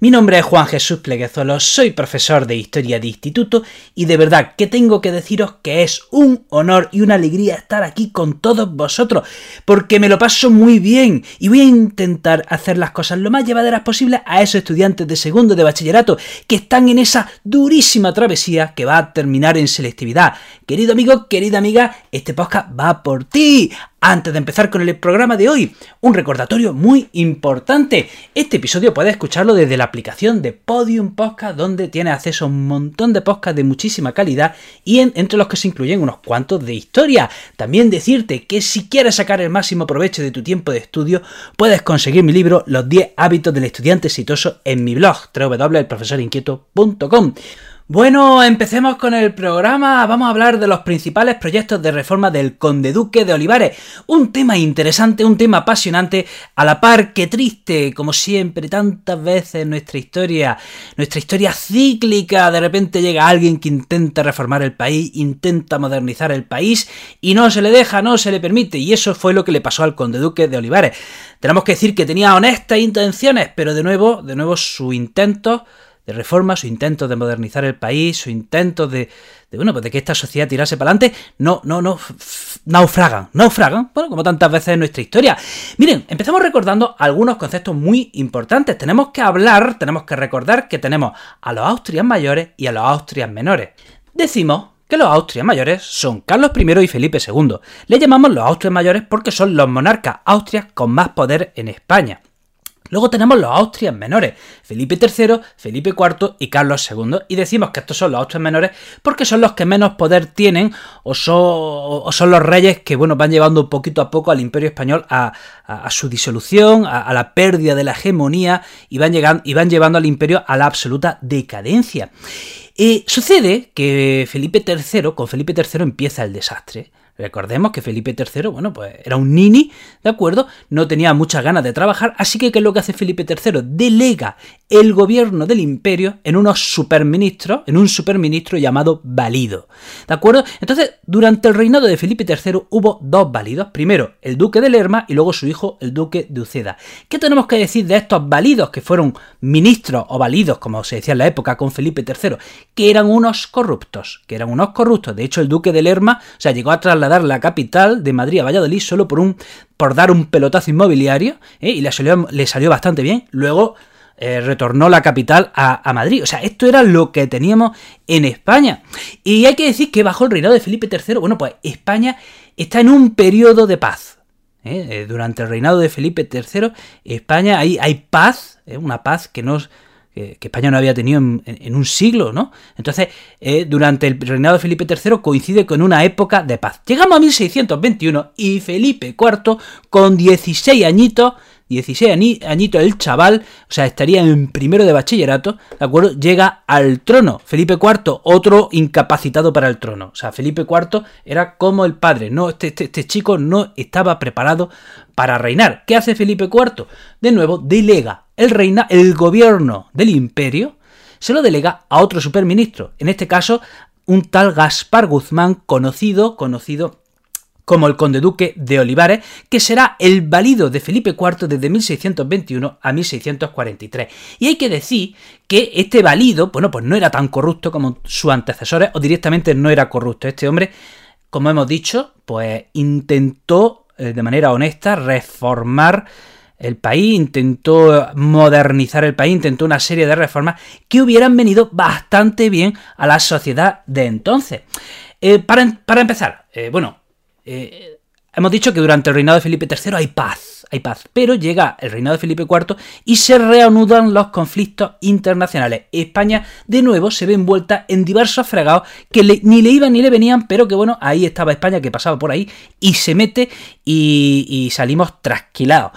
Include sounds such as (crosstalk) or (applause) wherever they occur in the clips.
mi nombre es Juan Jesús Pleguezolo, soy profesor de Historia de Instituto y de verdad que tengo que deciros que es un honor y una alegría estar aquí con todos vosotros, porque me lo paso muy bien y voy a intentar hacer las cosas lo más llevaderas posible a esos estudiantes de segundo de bachillerato que están en esa durísima travesía que va a terminar en selectividad. Querido amigo, querida amiga, este podcast va por ti. Antes de empezar con el programa de hoy, un recordatorio muy importante. Este episodio puedes escucharlo desde la aplicación de Podium Podcast, donde tienes acceso a un montón de podcasts de muchísima calidad y entre los que se incluyen unos cuantos de historia. También decirte que si quieres sacar el máximo provecho de tu tiempo de estudio, puedes conseguir mi libro Los 10 hábitos del estudiante exitoso en mi blog www.elprofesorinquieto.com. Bueno, empecemos con el programa. Vamos a hablar de los principales proyectos de reforma del Conde Duque de Olivares. Un tema interesante, un tema apasionante, a la par que triste, como siempre, tantas veces en nuestra historia, nuestra historia cíclica. De repente llega alguien que intenta reformar el país, intenta modernizar el país y no se le deja, no se le permite. Y eso fue lo que le pasó al Conde Duque de Olivares. Tenemos que decir que tenía honestas intenciones, pero de nuevo, de nuevo su intento de reforma, su intento de modernizar el país, su intento de, bueno, pues de que esta sociedad tirase para adelante, no, no, no, naufragan, naufragan, bueno, como tantas veces en nuestra historia. Miren, empezamos recordando algunos conceptos muy importantes. Tenemos que hablar, tenemos que recordar que tenemos a los Austrias mayores y a los Austrias menores. Decimos que los Austrias mayores son Carlos I y Felipe II. Le llamamos los Austrias mayores porque son los monarcas austrias con más poder en España. Luego tenemos los Austrias menores, Felipe III, Felipe IV y Carlos II. Y decimos que estos son los Austrias menores porque son los que menos poder tienen o son, los reyes que bueno, van llevando poquito a poco al imperio español a, su disolución, a, la pérdida de la hegemonía y van, llegando, y van llevando al imperio a la absoluta decadencia. Y sucede que Felipe III, con Felipe III empieza el desastre. Recordemos que Felipe III, bueno, pues era un nini, ¿de acuerdo? No tenía muchas ganas de trabajar, así que ¿qué es lo que hace Felipe III? Delega el gobierno del imperio en unos superministros, en un superministro llamado Valido, ¿de acuerdo? Entonces, durante el reinado de Felipe III hubo dos válidos, primero el duque de Lerma y luego su hijo el duque de Uceda. ¿Qué tenemos que decir de estos válidos que fueron ministros o válidos, como se decía en la época con Felipe III? Que eran unos corruptos, que eran unos corruptos. De hecho, el duque de Lerma, o sea, llegó a trasladar dar la capital de Madrid a Valladolid solo por un por dar un pelotazo inmobiliario ¿eh? y le salió bastante bien. Luego eh, retornó la capital a, Madrid. O sea, esto era lo que teníamos en España. Y hay que decir que bajo el reinado de Felipe III, bueno, pues España está en un periodo de paz. ¿eh? Durante el reinado de Felipe III, España hay, hay paz, una paz que no que, España no había tenido en, un siglo, ¿no? Entonces, eh, durante el reinado de Felipe III coincide con una época de paz. Llegamos a 1621 y Felipe IV, con 16 añitos, 16 añitos el chaval, o sea, estaría en primero de bachillerato, ¿de acuerdo? Llega al trono. Felipe IV, otro incapacitado para el trono. O sea, Felipe IV era como el padre. No, este, este, este chico no estaba preparado para reinar. ¿Qué hace Felipe IV? De nuevo, delega el, reina, el gobierno del imperio, se lo delega a otro superministro. En este caso, un tal Gaspar Guzmán, conocido, conocido como el conde duque de Olivares, que será el valido de Felipe IV desde 1621 a 1643. Y hay que decir que este valido, bueno, pues no era tan corrupto como sus antecesores, o directamente no era corrupto. Este hombre, como hemos dicho, pues intentó eh, de manera honesta reformar el país, intentó modernizar el país, intentó una serie de reformas que hubieran venido bastante bien a la sociedad de entonces. Eh, para, para, empezar, eh, bueno, eh, hemos dicho que durante el reinado de Felipe III hay paz, hay paz, pero llega el reinado de Felipe IV y se reanudan los conflictos internacionales. España de nuevo se ve envuelta en diversos fregados que ni le iban ni le venían, pero que bueno, ahí estaba España que pasaba por ahí y se mete y, salimos trasquilados.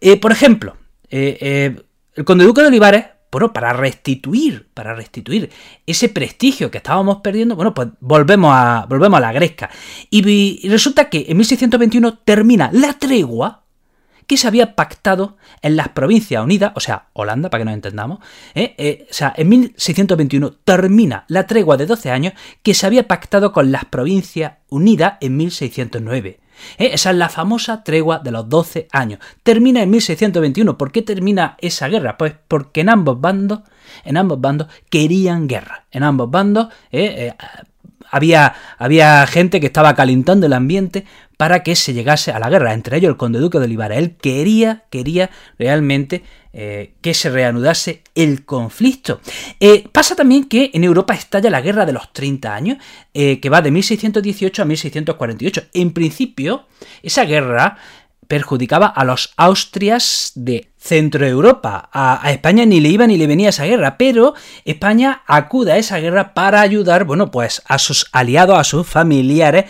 Eh, por ejemplo, eh, el conde duque de Olivares bueno, para restituir, para restituir ese prestigio que estábamos perdiendo, bueno, pues volvemos a, volvemos a la gresca. Y, resulta que en 1621 termina la tregua que se había pactado en las Provincias Unidas, o sea, Holanda, para que nos entendamos, ¿eh? Eh, o sea, en 1621 termina la tregua de 12 años que se había pactado con las Provincias Unidas en 1609. ¿Eh? Esa es la famosa tregua de los 12 años. Termina en 1621. ¿Por qué termina esa guerra? Pues porque en ambos bandos, en ambos bandos querían guerra. En ambos bandos había, había gente que estaba calentando el ambiente para que se llegase a la guerra, entre ellos el conde duque de Olivares. Él quería, quería realmente eh, que se reanudase el conflicto. Eh, pasa también que en Europa estalla la guerra de los 30 años, eh, que va de 1618 a 1648. En principio, esa guerra perjudicaba a los Austrias de Centro Europa. A, España ni le iba ni le venía esa guerra, pero España acude a esa guerra para ayudar, bueno, pues a sus aliados, a sus familiares,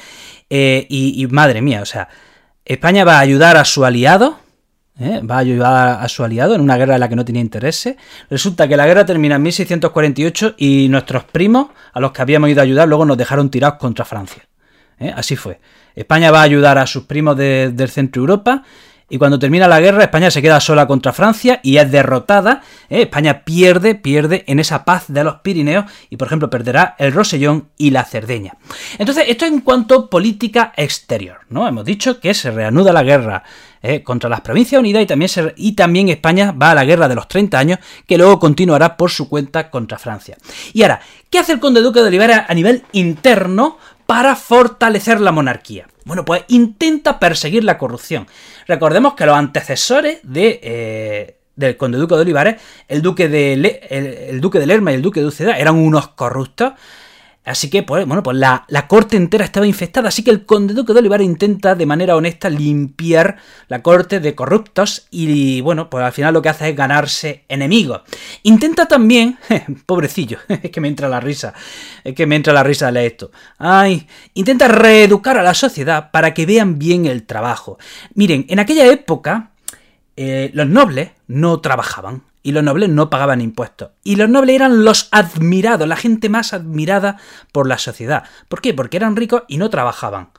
eh, y, madre mía, o sea, España va a ayudar a su aliado, ¿eh? va a ayudar a su aliado en una guerra en la que no tenía interés. Resulta que la guerra termina en 1648 y nuestros primos, a los que habíamos ido a ayudar, luego nos dejaron tirados contra Francia. ¿eh? Así fue. España va a ayudar a sus primos del centro Europa y cuando termina la guerra España se queda sola contra Francia y es derrotada. ¿eh? España pierde, pierde en esa paz de los Pirineos y por ejemplo perderá el Rosellón y la Cerdeña. Entonces esto en cuanto a política exterior, ¿no? Hemos dicho que se reanuda la guerra ¿eh? contra las Provincias Unidas y también, y también España va a la guerra de los 30 años que luego continuará por su cuenta contra Francia. Y ahora, ¿qué hace el conde duque de Olivares a nivel interno para fortalecer la monarquía? Bueno, pues intenta perseguir la corrupción. Recordemos que los antecesores de, eh, del conde duque de Olivares, el duque de, el, duque de Lerma y el duque de Uceda, eran unos corruptos Así que, pues, bueno, pues la, corte entera estaba infectada, así que el conde duque de Olivares intenta de manera honesta limpiar la corte de corruptos y, bueno, pues al final lo que hace es ganarse enemigos. Intenta también, (laughs) pobrecillo, (laughs) es que me entra la risa, es que me entra la risa de leer esto. Ay, intenta reeducar a la sociedad para que vean bien el trabajo. Miren, en aquella época, eh, los nobles no trabajaban, y los nobles no pagaban impuestos. Y los nobles eran los admirados, la gente más admirada por la sociedad. ¿Por qué? Porque eran ricos y no trabajaban.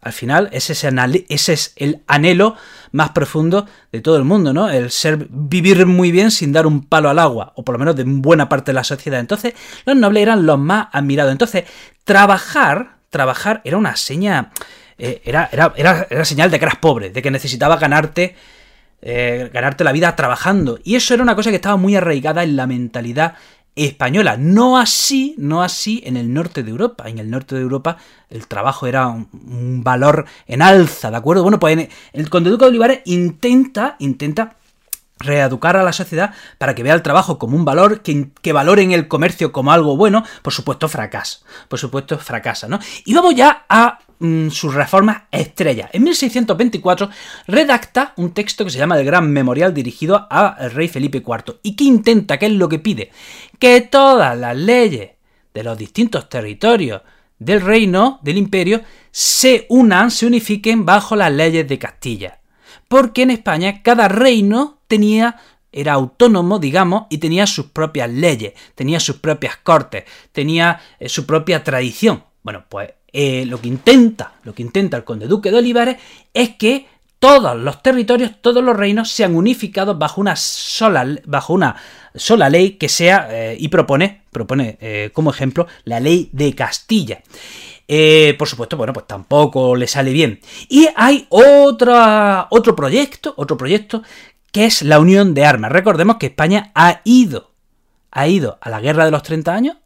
Al final, ese es, el anhelo más profundo de todo el mundo, ¿no? El ser vivir muy bien sin dar un palo al agua, o por lo menos de buena parte de la sociedad. Entonces, los nobles eran los más admirados. Entonces, trabajar, trabajar era una seña, eh, era, era, era, era señal de que eras pobre, de que necesitabas ganarte eh, ganarte la vida trabajando. Y eso era una cosa que estaba muy arraigada en la mentalidad española. No así, no así en el norte de Europa. En el norte de Europa el trabajo era un, valor en alza, ¿de acuerdo? Bueno, pues el Conde Duque de Olivares intenta, intenta reeducar a la sociedad para que vea el trabajo como un valor, que, que valoren el comercio como algo bueno, por supuesto fracasa, por supuesto fracasa, ¿no? Y vamos ya a Mm, sus reformas estrellas. En 1624 redacta un texto que se llama el Gran Memorial dirigido al rey Felipe IV. ¿Y que intenta? ¿Qué es lo que pide? Que todas las leyes de los distintos territorios del reino, del imperio, se unan, se unifiquen bajo las leyes de Castilla. Porque en España cada reino tenía era autónomo, digamos, y tenía sus propias leyes, tenía sus propias cortes, tenía eh, su propia tradición. Bueno, pues eh, lo que intenta, lo que intenta el conde duque de Olivares es que todos los territorios, todos los reinos sean unificados bajo una sola, bajo una sola ley que sea, eh, y propone, propone eh, como ejemplo, la ley de Castilla. por supuesto, bueno, pues tampoco le sale bien. Y hay otra, otro proyecto, otro proyecto, que es la unión de armas. Recordemos que España ha ido, ha ido a la guerra de los 30 años.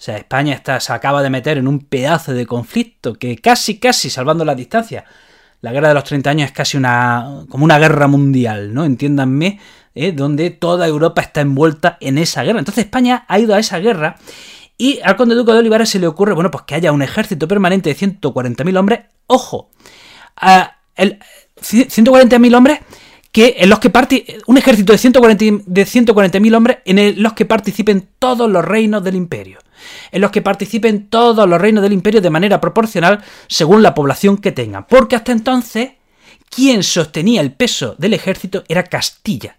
O sea, España está, se acaba de meter en un pedazo de conflicto que casi, casi, salvando la distancia, la guerra de los 30 años es casi una, como una guerra mundial, ¿no? Entiéndanme, ¿eh? donde toda Europa está envuelta en esa guerra. Entonces España ha ido a esa guerra y al conde duque de Olivares se le ocurre, bueno, pues que haya un ejército permanente de 140.000 hombres. Ojo, a el, 140.000 hombres que en los que un ejército de 140.000 de 140 hombres en los que participen todos los reinos del imperio en los que participen todos los reinos del imperio de manera proporcional según la población que tengan. Porque hasta entonces, quien sostenía el peso del ejército era Castilla.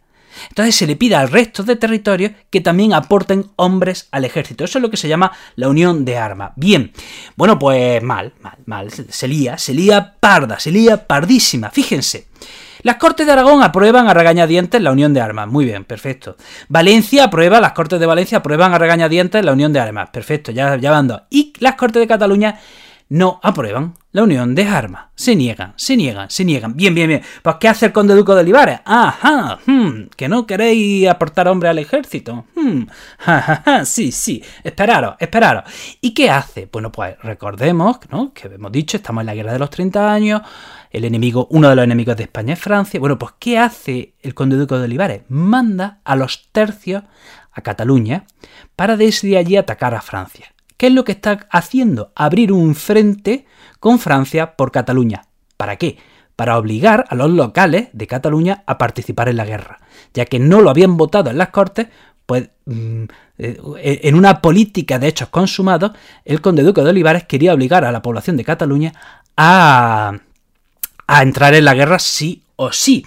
Entonces se le pide al resto de territorios que también aporten hombres al ejército. Eso es lo que se llama la unión de armas. Bien, bueno, pues mal, mal, mal. Se lía, se lía parda, se lía pardísima. Fíjense. Las Cortes de Aragón aprueban a regañadientes la unión de armas. Muy bien, perfecto. Valencia aprueba, las Cortes de Valencia aprueban a regañadientes la unión de armas. Perfecto, ya, ya van dos. Y las Cortes de Cataluña no aprueban la unión de armas. Se niegan, se niegan, se niegan. Bien, bien, bien. Pues ¿qué hace el conde Duco de Olivares? Ajá, hmm, que no queréis aportar hombre al ejército. Hmm, (laughs) sí, sí, esperaros, esperaros. ¿Y qué hace? Bueno, pues recordemos, ¿no? Que hemos dicho, estamos en la guerra de los 30 años, el enemigo, uno de los enemigos de España es Francia. Bueno, pues ¿qué hace el conde Duco de Olivares? Manda a los tercios a Cataluña para desde allí atacar a Francia. ¿Qué es lo que está haciendo? Abrir un frente con Francia por Cataluña. ¿Para qué? Para obligar a los locales de Cataluña a participar en la guerra, ya que no lo habían votado en las Cortes, pues mm, eh, en una política de hechos consumados, el conde duque de Olivares quería obligar a la población de Cataluña a, entrar en la guerra sí o sí.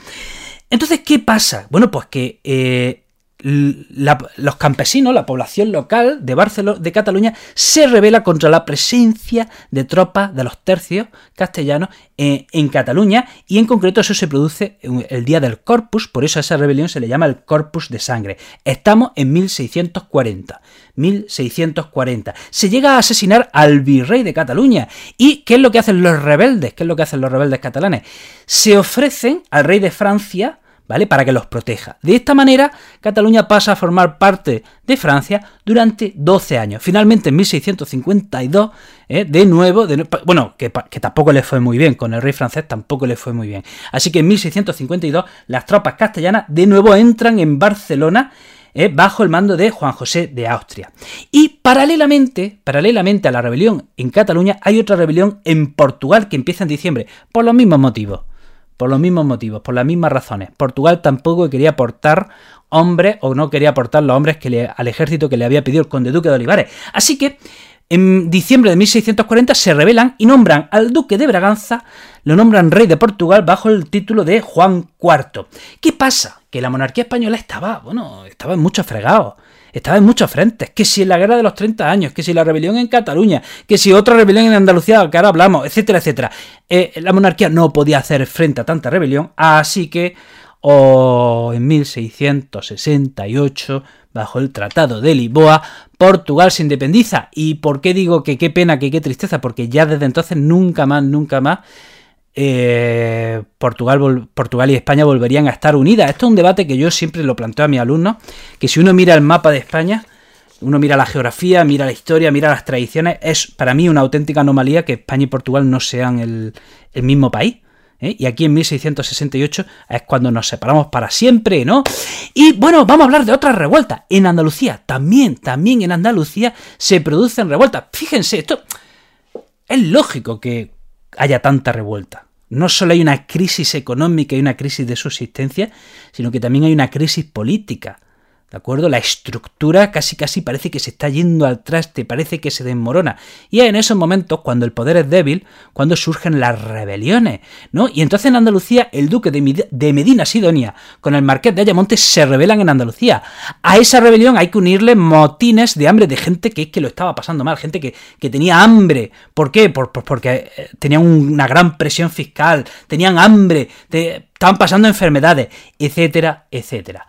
Entonces, ¿qué pasa? Bueno, pues que eh, los campesinos, la población local de Barcelona, de Cataluña, se revela contra la presencia de tropas de los tercios castellanos en, en, Cataluña y en concreto eso se produce el día del Corpus, por eso a esa rebelión se le llama el Corpus de Sangre. Estamos en 1640. 1640. Se llega a asesinar al virrey de Cataluña. ¿Y qué es lo que hacen los rebeldes? ¿Qué es lo que hacen los rebeldes catalanes? Se ofrecen al rey de Francia ¿vale? Para que los proteja. De esta manera, Cataluña pasa a formar parte de Francia durante 12 años. Finalmente, en 1652, ¿eh? de nuevo, bueno, que, tampoco le fue muy bien, con el rey francés tampoco le fue muy bien. Así que en 1652, las tropas castellanas de nuevo entran en Barcelona. ¿eh? bajo el mando de Juan José de Austria. Y paralelamente, paralelamente a la rebelión en Cataluña, hay otra rebelión en Portugal que empieza en diciembre, por los mismos motivos por los mismos motivos, por las mismas razones. Portugal tampoco quería aportar hombres o no quería aportar los hombres que le, al ejército que le había pedido el conde duque de Olivares. Así que en diciembre de 1640 se rebelan y nombran al duque de Braganza, lo nombran rey de Portugal bajo el título de Juan IV. ¿Qué pasa? Que la monarquía española estaba, bueno, estaba en muchos fregados estaba en muchos frentes, que si en la guerra de los 30 años, que si la rebelión en Cataluña, que si otra rebelión en Andalucía, que ahora hablamos, etcétera, etcétera. Eh, la monarquía no podía hacer frente a tanta rebelión, así que en 1668, bajo el Tratado de Lisboa, Portugal se independiza. ¿Y por qué digo que qué pena, que qué tristeza? Porque ya desde entonces nunca más, nunca más eh, Portugal, y España volverían a estar unidas. Esto es un debate que yo siempre lo planteo a mis alumnos, que si uno mira el mapa de España, uno mira la geografía, mira la historia, mira las tradiciones, es para mí una auténtica anomalía que España y Portugal no sean el, mismo país. ¿eh? Y aquí en 1668 es cuando nos separamos para siempre, ¿no? Y bueno, vamos a hablar de otras revueltas. En Andalucía, también, también en Andalucía se producen revueltas. Fíjense, esto es lógico que haya tanta revuelta. No solo hay una crisis económica y una crisis de subsistencia, sino que también hay una crisis política. ¿De acuerdo? La estructura casi casi parece que se está yendo al traste, parece que se desmorona. Y es en esos momentos, cuando el poder es débil, cuando surgen las rebeliones, ¿no? Y entonces en Andalucía, el duque de Medina Sidonia con el marqués de Ayamonte se rebelan en Andalucía. A esa rebelión hay que unirle motines de hambre de gente que es que lo estaba pasando mal, gente que, tenía hambre. ¿Por qué? porque eh, tenían una gran presión fiscal, tenían hambre, estaban pasando enfermedades, etcétera, etcétera.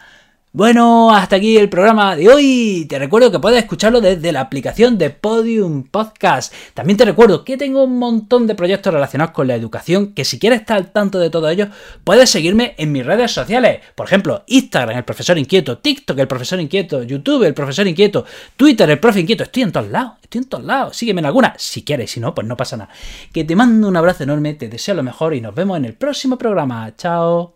Bueno, hasta aquí el programa de hoy. Te recuerdo que puedes escucharlo desde la aplicación de Podium Podcast. También te recuerdo que tengo un montón de proyectos relacionados con la educación, que si quieres estar al tanto de todo ello, puedes seguirme en mis redes sociales. Por ejemplo, Instagram, el profesor inquieto, TikTok, el profesor inquieto, YouTube, el profesor inquieto, Twitter, el profe inquieto. Estoy en todos lados, estoy en todos lados. Sígueme en alguna, si quieres, si no, pues no pasa nada. Que te mando un abrazo enorme, te deseo lo mejor y nos vemos en el próximo programa. Chao.